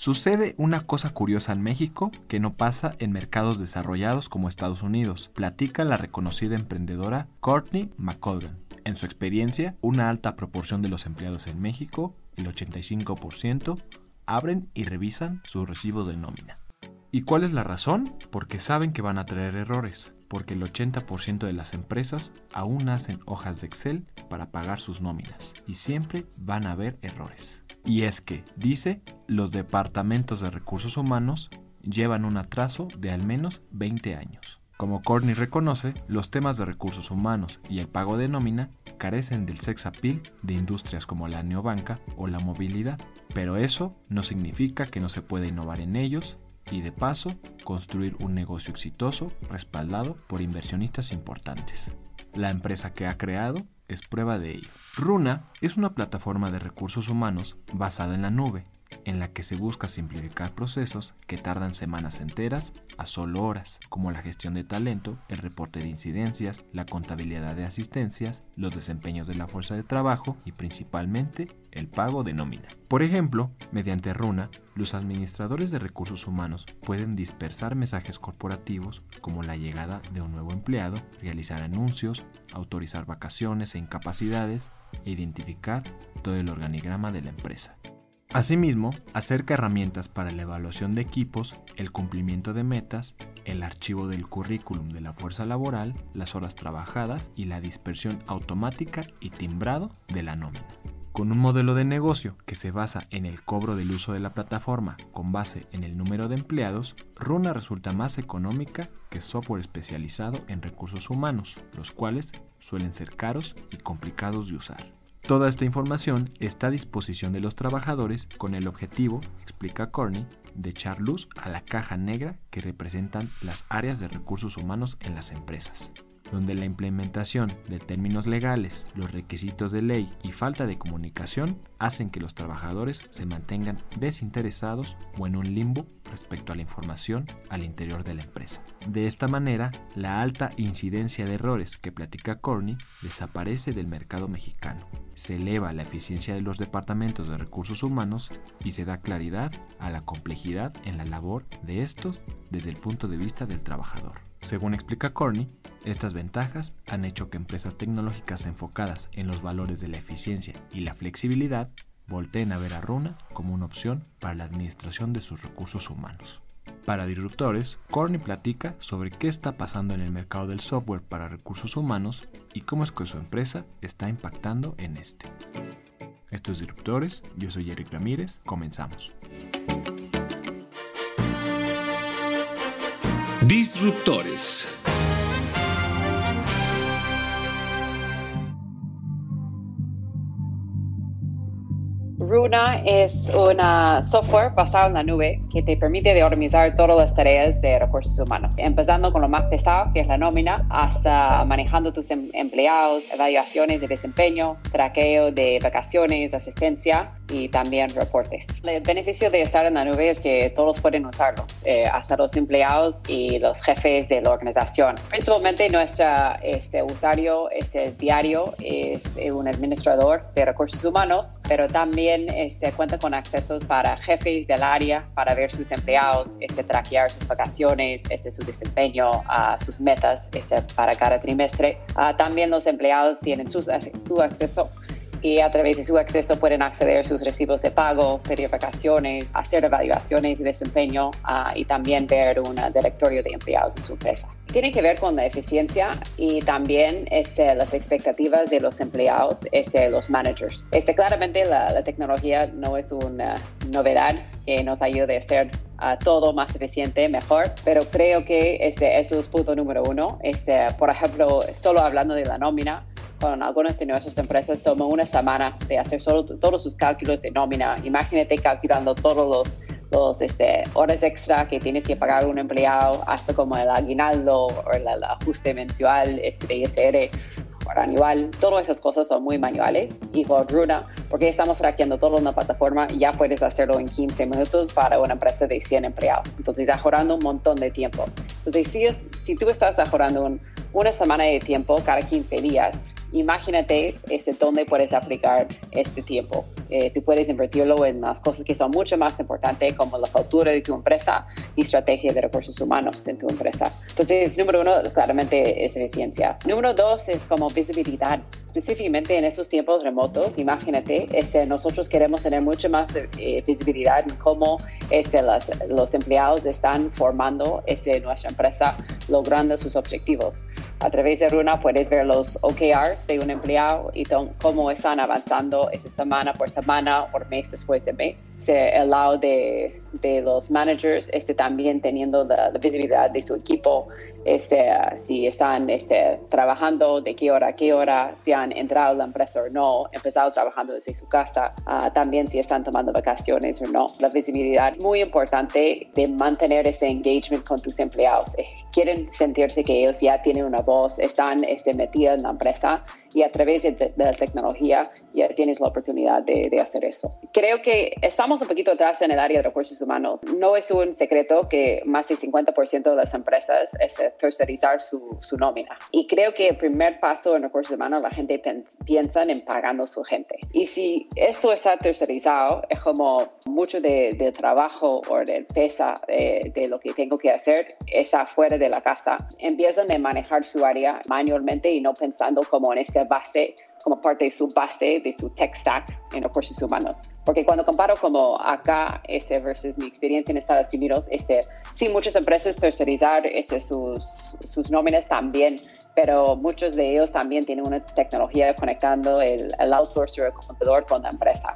Sucede una cosa curiosa en México que no pasa en mercados desarrollados como Estados Unidos, platica la reconocida emprendedora Courtney McColgan. En su experiencia, una alta proporción de los empleados en México, el 85%, abren y revisan sus recibos de nómina. ¿Y cuál es la razón? Porque saben que van a traer errores, porque el 80% de las empresas aún hacen hojas de Excel para pagar sus nóminas y siempre van a haber errores. Y es que, dice, los departamentos de recursos humanos llevan un atraso de al menos 20 años. Como Courtney reconoce, los temas de recursos humanos y el pago de nómina carecen del sex appeal de industrias como la neobanca o la movilidad, pero eso no significa que no se pueda innovar en ellos y de paso construir un negocio exitoso respaldado por inversionistas importantes. La empresa que ha creado es prueba de ello. Runa es una plataforma de recursos humanos basada en la nube, en la que se busca simplificar procesos que tardan semanas enteras a solo horas, como la gestión de talento, el reporte de incidencias, la contabilidad de asistencias, los desempeños de la fuerza de trabajo y principalmente el pago de nómina. Por ejemplo, mediante Runa, los administradores de recursos humanos pueden dispersar mensajes corporativos como la llegada de un nuevo empleado, realizar anuncios, autorizar vacaciones e incapacidades e identificar todo el organigrama de la empresa. Asimismo, acerca herramientas para la evaluación de equipos, el cumplimiento de metas, el archivo del currículum de la fuerza laboral, las horas trabajadas y la dispersión automática y timbrado de la nómina. Con un modelo de negocio que se basa en el cobro del uso de la plataforma con base en el número de empleados, Runa resulta más económica que software especializado en recursos humanos, los cuales suelen ser caros y complicados de usar. Toda esta información está a disposición de los trabajadores con el objetivo, explica Corney, de echar luz a la caja negra que representan las áreas de recursos humanos en las empresas donde la implementación de términos legales, los requisitos de ley y falta de comunicación hacen que los trabajadores se mantengan desinteresados o en un limbo respecto a la información al interior de la empresa. De esta manera, la alta incidencia de errores que platica Corney desaparece del mercado mexicano. Se eleva la eficiencia de los departamentos de recursos humanos y se da claridad a la complejidad en la labor de estos desde el punto de vista del trabajador. Según explica Corney, estas ventajas han hecho que empresas tecnológicas enfocadas en los valores de la eficiencia y la flexibilidad volteen a ver a Runa como una opción para la administración de sus recursos humanos. Para Disruptores, Corney platica sobre qué está pasando en el mercado del software para recursos humanos y cómo es que su empresa está impactando en este. Esto es Disruptores, yo soy Eric Ramírez, comenzamos. Disruptores. Runa es un software basado en la nube que te permite de organizar todas las tareas de recursos humanos, empezando con lo más pesado, que es la nómina, hasta manejando tus em-, empleados, evaluaciones de desempeño, traqueo de vacaciones, asistencia y también reportes. El beneficio de estar en la nube es que todos pueden usarlo, eh, hasta los empleados y los jefes de la organización. Principalmente nuestro este, usuario este, diario es un administrador de recursos humanos, pero también este, cuenta con accesos para jefes del área para sus empleados, este, traquear sus vacaciones, este, su desempeño, uh, sus metas este, para cada trimestre. Uh, también los empleados tienen su acceso y a través de su acceso pueden acceder a sus recibos de pago, pedir vacaciones, hacer evaluaciones de desempeño uh, y también ver un directorio de empleados en su empresa. Tiene que ver con la eficiencia y también este, las expectativas de los empleados, este, los managers. Este, claramente la, la tecnología no es una novedad que nos ayude a hacer todo más eficiente, mejor, pero creo que este, eso es punto número uno. Este, por ejemplo, solo hablando de la nómina, con algunas de nuestras empresas tomó una semana de hacer solo todos sus cálculos de nómina. Imagínate calculando todos los los este, horas extra que tienes que pagar un empleado, hasta como el aguinaldo o el, ajuste mensual este, de ISR anual. Todas esas cosas son muy manuales y con Runa, porque estamos hackeando todo en una plataforma, ya puedes hacerlo en 15 minutos para una empresa de 100 empleados. Entonces, ahorrando un montón de tiempo. Entonces, si, si tú estás ahorrando una semana de tiempo cada 15 días, imagínate este, dónde puedes aplicar este tiempo. Eh, tú puedes invertirlo en las cosas que son mucho más importantes, como la cultura de tu empresa y estrategia de recursos humanos en tu empresa. Entonces, número uno, claramente es eficiencia. Número dos es como visibilidad. Específicamente en estos tiempos remotos, imagínate, este, nosotros queremos tener mucho más eh, visibilidad en cómo este, los empleados están formando este, nuestra empresa, logrando sus objetivos. A través de Runa puedes ver los OKRs de un empleado y cómo están avanzando esa semana por semana o mes después de mes. El lado de, de, los managers este, también teniendo la visibilidad de su equipo este, si están este, trabajando, de qué hora a qué hora, si han entrado a la empresa o no, empezado trabajando desde su casa, ah, también si están tomando vacaciones o no. La visibilidad es muy importante de mantener ese engagement con tus empleados. Eh, quieren sentirse que ellos ya tienen una voz, están este, metidos en la empresa y a través de, la tecnología ya tienes la oportunidad de, hacer eso. Creo que estamos un poquito atrás en el área de recursos humanos. No es un secreto que más del 50% de las empresas es tercerizar su, su, nómina. Y creo que el primer paso en recursos humanos la gente piensa en pagando su gente. Y si eso está tercerizado, es como mucho del de trabajo o del pesa eh, de lo que tengo que hacer es afuera de la casa. Empiezan a manejar su área manualmente y no pensando como en este base, como parte de su base, de su tech stack en recursos humanos. Porque cuando comparo como acá este versus mi experiencia en Estados Unidos, este, sí, muchas empresas tercerizar este, sus, sus nóminas también, pero muchos de ellos también tienen una tecnología conectando el, el outsourcer, el contador con la empresa.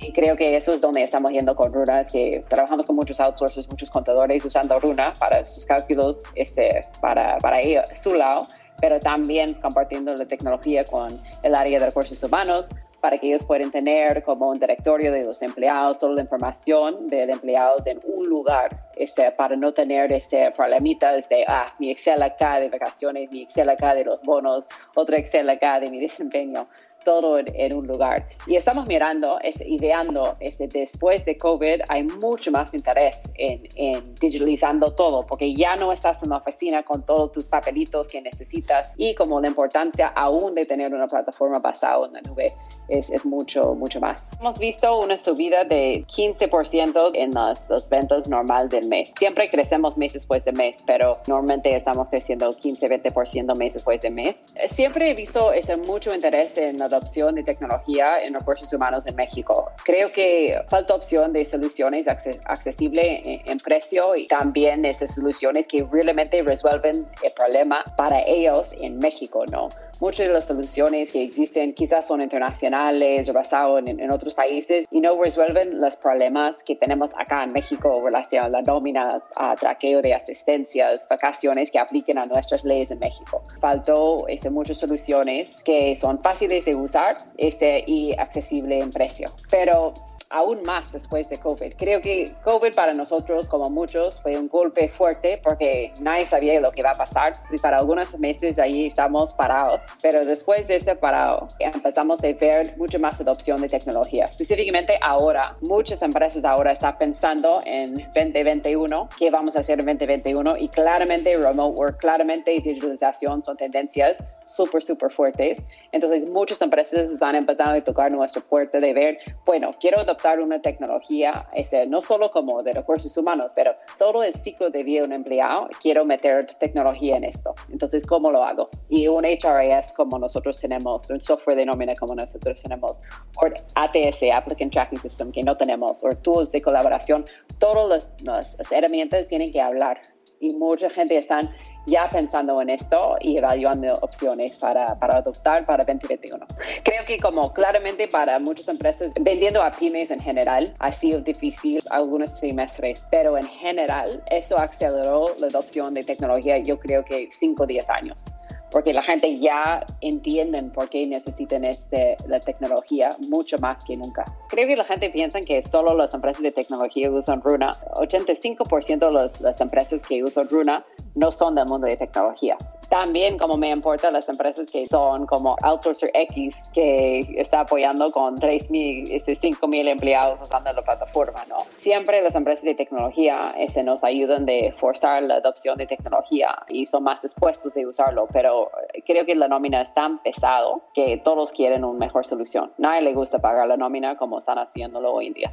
Y creo que eso es donde estamos yendo con Runa, es que trabajamos con muchos outsourcers, muchos contadores usando Runa para sus cálculos, este, para, para su lado pero también compartiendo la tecnología con el área de recursos humanos para que ellos puedan tener como un directorio de los empleados, toda la información de los empleados en un lugar, este, para no tener este problemitas de, ah, mi Excel acá de vacaciones, mi Excel acá de los bonos, otro Excel acá de mi desempeño todo en, un lugar. Y estamos mirando, ideando, este, después de COVID hay mucho más interés en, en, digitalizando todo, porque ya no estás en la oficina con todos tus papelitos que necesitas y como la importancia aún de tener una plataforma basada en la nube es, es mucho, mucho más. Hemos visto una subida de 15% en las, las ventas normal del mes. Siempre crecemos mes después de mes, pero normalmente estamos creciendo 15-20% mes después de mes. Siempre he visto ese mucho interés en la opción de tecnología en recursos humanos en México. Creo que falta opción de soluciones accesibles en, precio y también esas soluciones que realmente resuelven el problema para ellos en México, ¿no? Muchas de las soluciones que existen quizás son internacionales o basadas en, otros países y no resuelven los problemas que tenemos acá en México en relación a la nómina, a traqueo de asistencias, vacaciones que apliquen a nuestras leyes en México. Faltó este, muchas soluciones que son fáciles de usar este, y accesibles en precio. Pero aún más después de COVID. Creo que COVID para nosotros, como muchos, fue un golpe fuerte porque nadie sabía lo que iba a pasar. Y para algunos meses ahí estamos parados, pero después de este parado empezamos a ver mucha más adopción de tecnología. Específicamente ahora, muchas empresas ahora están pensando en 2021, qué vamos a hacer en 2021 y claramente remote work, claramente digitalización son tendencias súper, súper fuertes. Entonces, muchas empresas están empezando a tocar nuestra puerta de ver, bueno, quiero adoptar una tecnología, este, no solo como de recursos humanos, pero todo el ciclo de vida de un empleado, quiero meter tecnología en esto. Entonces, ¿cómo lo hago? Y un HRIS como nosotros tenemos, un software de nómina como nosotros tenemos, o ATS, Applicant Tracking System, que no tenemos, o tools de colaboración, todas las, las herramientas tienen que hablar y mucha gente están ya pensando en esto y evaluando opciones para, para, adoptar para 2021. Creo que como claramente para muchas empresas, vendiendo a pymes en general ha sido difícil algunos trimestres, pero en general esto aceleró la adopción de tecnología yo creo que 5 o 10 años porque la gente ya entiende por qué necesitan este, la tecnología mucho más que nunca. Creo que la gente piensa que solo las empresas de tecnología usan Runa. 85% de las empresas que usan Runa no son del mundo de tecnología. También como me importa las empresas que son como Outsourcer X, que está apoyando con 3.000, 5.000 este, empleados usando la plataforma, ¿no? Siempre las empresas de tecnología ese, nos ayudan de forzar la adopción de tecnología y son más dispuestos de usarlo, pero creo que la nómina es tan pesado que todos quieren una mejor solución. Nadie le gusta pagar la nómina como están haciéndolo hoy en día.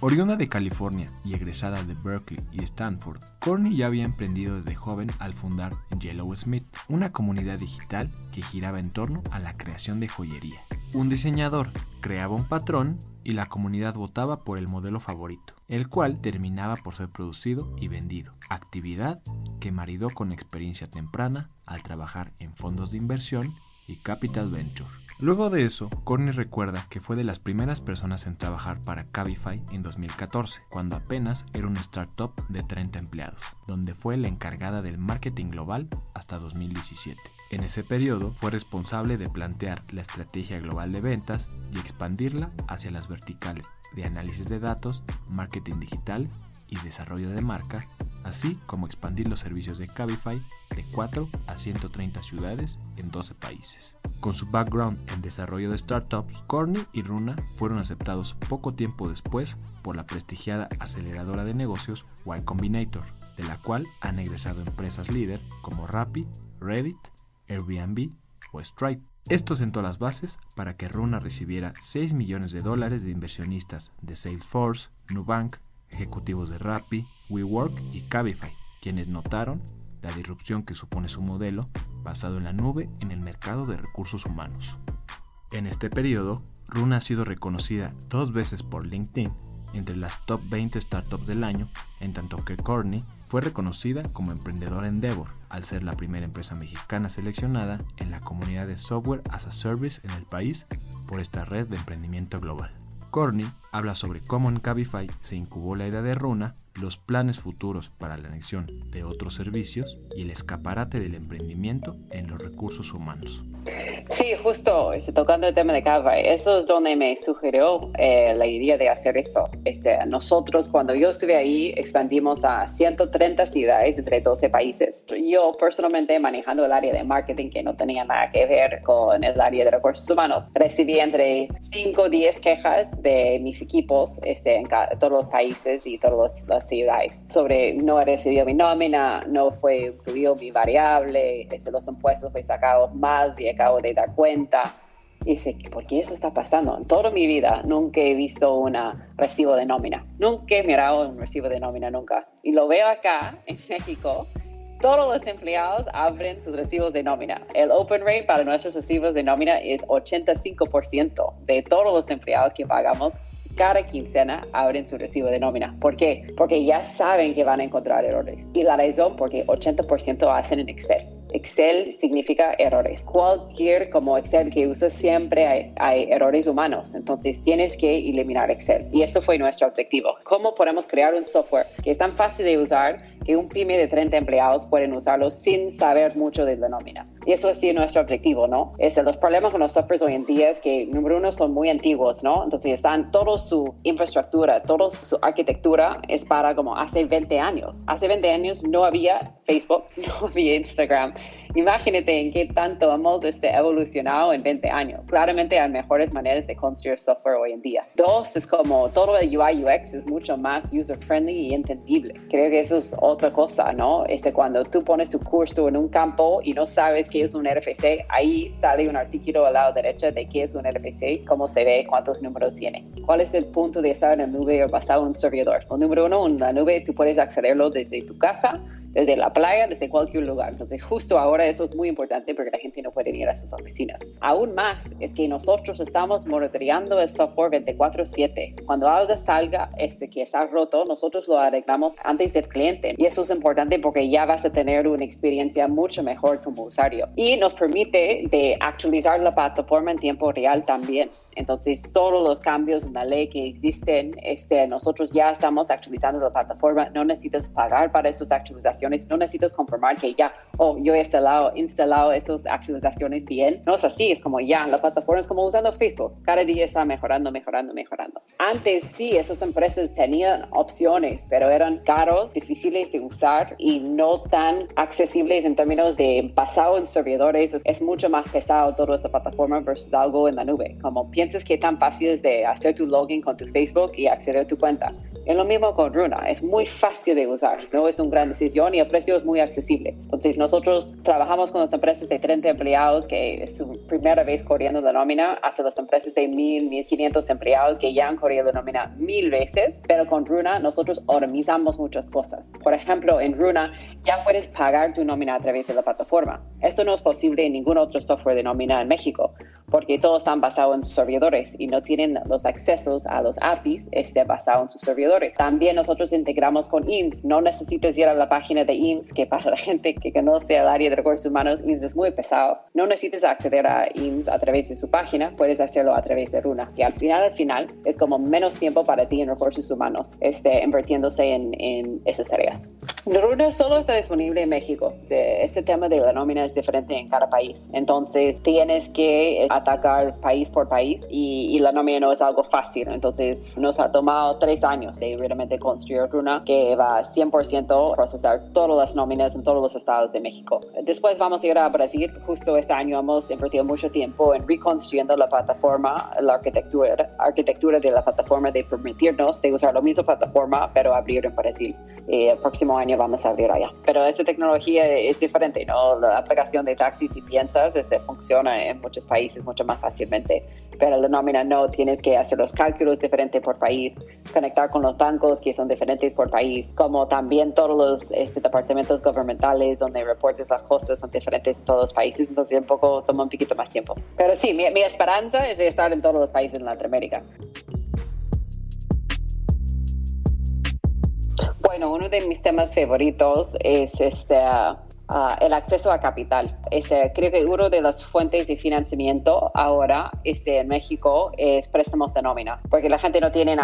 Oriunda de California y egresada de Berkeley y Stanford, Courtney ya había emprendido desde joven al fundar Yellow Smith, una comunidad digital que giraba en torno a la creación de joyería. Un diseñador creaba un patrón y la comunidad votaba por el modelo favorito, el cual terminaba por ser producido y vendido, actividad que maridó con experiencia temprana al trabajar en fondos de inversión y capital venture. Luego de eso, Courtney recuerda que fue de las primeras personas en trabajar para Cabify en 2014, cuando apenas era una startup de 30 empleados, donde fue la encargada del marketing global hasta 2017. En ese periodo fue responsable de plantear la estrategia global de ventas y expandirla hacia las verticales de análisis de datos, marketing digital y desarrollo de marca, así como expandir los servicios de Cabify de 4 a 130 ciudades en 12 países. Con su background en desarrollo de startups, Corny y Runa fueron aceptados poco tiempo después por la prestigiada aceleradora de negocios Y Combinator, de la cual han egresado empresas líder como Rappi, Reddit, Airbnb o Stripe. Esto sentó las bases para que Runa recibiera 6 millones de dólares de inversionistas de Salesforce, Nubank, ejecutivos de Rappi, WeWork y Cabify, quienes notaron la disrupción que supone su modelo basado en la nube en el mercado de recursos humanos. En este periodo, Runa ha sido reconocida dos veces por LinkedIn entre las top 20 startups del año, en tanto que Courtney fue reconocida como emprendedora Endeavor, al ser la primera empresa mexicana seleccionada en la comunidad de Software as a Service en el país por esta red de emprendimiento global. Corny habla sobre cómo en Cabify se incubó la idea de Runa, los planes futuros para la anexión de otros servicios y el escaparate del emprendimiento en los recursos humanos. Sí, justo este, tocando el tema de Cabify, eso es donde me sugirió eh, la idea de hacer eso. Este, nosotros, cuando yo estuve ahí, expandimos a 130 ciudades entre 12 países. Yo personalmente manejando el área de marketing que no tenía nada que ver con el área de recursos humanos, recibí entre 5 o 10 quejas de mis equipos este, en todos los países y todas las ciudades sobre no he recibido mi nómina, no fue incluido mi variable, este, los impuestos fue sacados más y acabo de cuenta. Y dice, ¿por qué eso está pasando? En toda mi vida nunca he visto un recibo de nómina. Nunca he mirado un recibo de nómina, nunca. Y lo veo acá en México. Todos los empleados abren sus recibos de nómina. El open rate para nuestros recibos de nómina es 85% de todos los empleados que pagamos cada quincena abren su recibo de nómina. ¿Por qué? Porque ya saben que van a encontrar errores. Y la razón porque 80% hacen en Excel. Excel significa errores. Cualquier como Excel que uses siempre hay, hay, errores humanos. Entonces tienes que eliminar Excel. Y eso fue nuestro objetivo. ¿Cómo podemos crear un software que es tan fácil de usar que un pyme de 30 empleados pueden usarlo sin saber mucho de la nómina? Y eso es nuestro objetivo, ¿no? Es, los problemas con los softwares hoy en día es que, número uno, son muy antiguos, ¿no? Entonces están toda su infraestructura, toda su arquitectura es para como hace 20 años. Hace 20 años no había Facebook, no había Instagram, Imagínate en qué tanto hemos este, evolucionado en 20 años. Claramente hay mejores maneras de construir software hoy en día. Dos, es como todo el UI UX es mucho más user friendly y entendible. Creo que eso es otra cosa, ¿no? Este, cuando tú pones tu curso en un campo y no sabes qué es un RFC, ahí sale un artículo al lado derecho de qué es un RFC, cómo se ve, cuántos números tiene. ¿Cuál es el punto de estar en la nube basado en un servidor? El número uno, en la nube tú puedes accederlo desde tu casa desde la playa, desde cualquier lugar. Entonces, justo ahora eso es muy importante porque la gente no puede ir a sus oficinas. Aún más es que nosotros estamos monitoreando el software 24/7. Cuando algo salga este, que está roto, nosotros lo arreglamos antes del cliente. Y eso es importante porque ya vas a tener una experiencia mucho mejor como usuario. Y nos permite de actualizar la plataforma en tiempo real también. Entonces, todos los cambios en la ley que existen, este, nosotros ya estamos actualizando la plataforma. No necesitas pagar para esas actualizaciones. No necesitas comprobar que ya, oh, yo he instalado, instalado esas actualizaciones bien. No es así. Es como ya, la plataforma es como usando Facebook. Cada día está mejorando, mejorando, mejorando. Antes sí, esas empresas tenían opciones, pero eran caros, difíciles de usar y no tan accesibles en términos de basado en servidores. Es, es mucho más pesado toda esta plataforma versus algo en la nube. Como piensas que tan fácil es de hacer tu login con tu Facebook y acceder a tu cuenta. Es lo mismo con Runa, es muy fácil de usar, no es una gran decisión y el precio es muy accesible. Entonces nosotros trabajamos con las empresas de 30 empleados que es su primera vez corriendo la nómina, hasta las empresas de 1000, 1500 empleados que ya han corrido la nómina mil veces, pero con Runa nosotros organizamos muchas cosas. Por ejemplo, en Runa ya puedes pagar tu nómina a través de la plataforma. Esto no es posible en ningún otro software de nómina en México porque todos están basados en servidores y no tienen los accesos a los APIs este, basados en sus servidores. También nosotros integramos con IMSS. No necesitas ir a la página de IMSS, que para la gente que conoce el área de recursos humanos, IMSS es muy pesado. No necesitas acceder a IMSS a través de su página, puedes hacerlo a través de Runa. Y al final, al final, es como menos tiempo para ti en recursos humanos, este, invirtiéndose en, en esas tareas. Runa solo está disponible en México. Este tema de la nómina es diferente en cada país. Entonces, tienes que atacar país por país y, la nómina no es algo fácil. Entonces nos ha tomado tres años de realmente construir Runa que va a 100% procesar todas las nóminas en todos los estados de México. Después vamos a ir a Brasil. Justo este año hemos invertido mucho tiempo en reconstruyendo la plataforma, la arquitectura, arquitectura de la plataforma de permitirnos de usar la misma plataforma pero abrir en Brasil. Y el próximo año vamos a abrir allá. Pero esta tecnología es diferente, ¿no? La aplicación de taxis, si piensas, este, funciona en muchos países, mucho más fácilmente, pero la nómina no, tienes que hacer los cálculos diferentes por país, conectar con los bancos que son diferentes por país, como también todos los este, departamentos gubernamentales donde reportes las costas son diferentes en todos los países, entonces un poco toma un poquito más tiempo. Pero sí, mi, mi esperanza es estar en todos los países en Latinoamérica. Bueno, uno de mis temas favoritos es este uh, el acceso a capital. Este, creo que una de las fuentes de financiamiento ahora este, en México es préstamos de nómina, porque la gente no tiene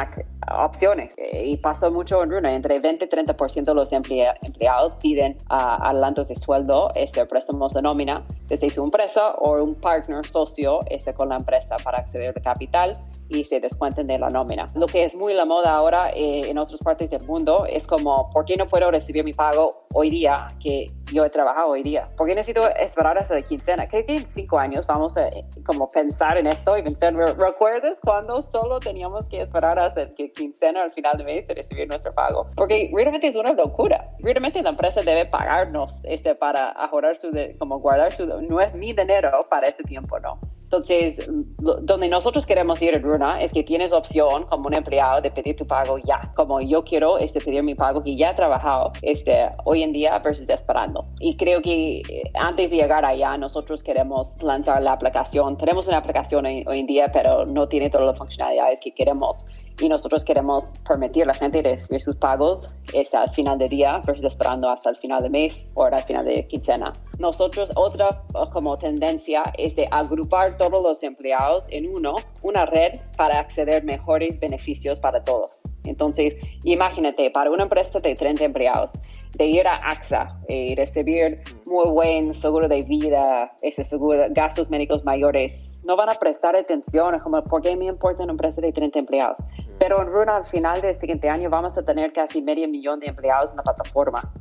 opciones. Eh, y pasa mucho en Runa, entre 20 y 30% de los empleados piden uh, adelantos de sueldo, este, préstamos de nómina, desde su empresa o un partner socio este, con la empresa para acceder a capital y se descuenten de la nómina. Lo que es muy la moda ahora eh, en otras partes del mundo es como, ¿por qué no puedo recibir mi pago hoy día que yo he trabajado hoy día? ¿Por qué necesito esperar hasta la quincena? Creo que en cinco años vamos a como pensar en esto y pensar, ¿recuerdas cuando solo teníamos que esperar hasta la quincena al final de mes de recibir nuestro pago? Porque realmente es una locura. Realmente la empresa debe pagarnos este, para ahorrar su, como guardar su, no es mi dinero para este tiempo, ¿no? Entonces, donde nosotros queremos ir, Runa, es que tienes opción como un empleado de pedir tu pago ya. Como yo quiero este, pedir mi pago que ya he trabajado este, hoy en día versus esperando. Y creo que eh, antes de llegar allá, nosotros queremos lanzar la aplicación. Tenemos una aplicación hoy, en día, pero no tiene todas las funcionalidades que queremos. Y nosotros queremos permitir a la gente recibir sus pagos este, al final del día versus esperando hasta el final del mes o al final de quincena. Nosotros, otra como tendencia es de agrupar todos los empleados en uno, una red para acceder mejores beneficios para todos. Entonces, imagínate, para una empresa de 30 empleados, de ir a AXA y recibir muy buen seguro de vida, ese seguro, gastos médicos mayores, no van a prestar atención, como, ¿por qué me importa una empresa de 30 empleados? Pero en Runa, al final del siguiente año, vamos a tener casi medio millón de empleados en la plataforma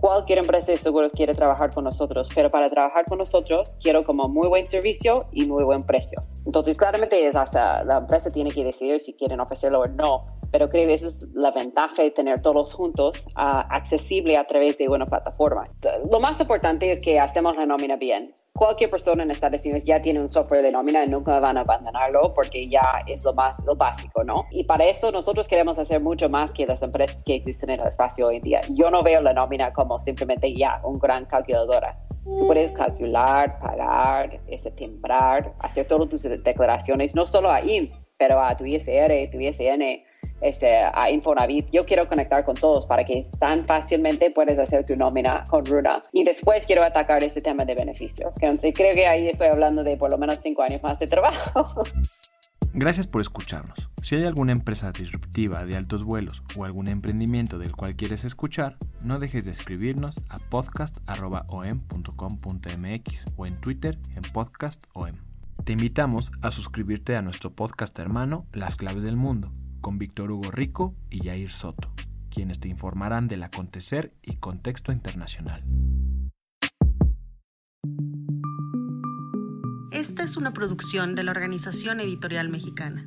cualquier empresa de seguros quiere trabajar con nosotros, pero para trabajar con nosotros quiero como muy buen servicio y muy buen precio. Entonces, claramente es hasta la empresa tiene que decidir si quieren ofrecerlo o no, pero creo que esa es la ventaja de tener todos juntos uh, accesible a través de una plataforma. Lo más importante es que hacemos la nómina bien cualquier persona en Estados Unidos ya tiene un software de nómina y nunca van a abandonarlo porque ya es lo más lo básico, ¿no? Y para esto nosotros queremos hacer mucho más que las empresas que existen en el espacio hoy en día. Yo no veo la nómina como simplemente ya un gran calculadora. Tú puedes calcular, pagar, este, timbrar, hacer todas tus declaraciones, no solo a INS, pero a tu ISR, tu ISN, este, a Infonavit. Yo quiero conectar con todos para que tan fácilmente puedes hacer tu nómina con Runa. Y después quiero atacar ese tema de beneficios. Que creo que ahí estoy hablando de por lo menos cinco años más de trabajo. Gracias por escucharnos. Si hay alguna empresa disruptiva de altos vuelos o algún emprendimiento del cual quieres escuchar, no dejes de escribirnos a podcast.om.com.mx o en Twitter en podcastom. Te invitamos a suscribirte a nuestro podcast hermano Las Claves del Mundo con Víctor Hugo Rico y Jair Soto, quienes te informarán del acontecer y contexto internacional. Esta es una producción de la Organización Editorial Mexicana.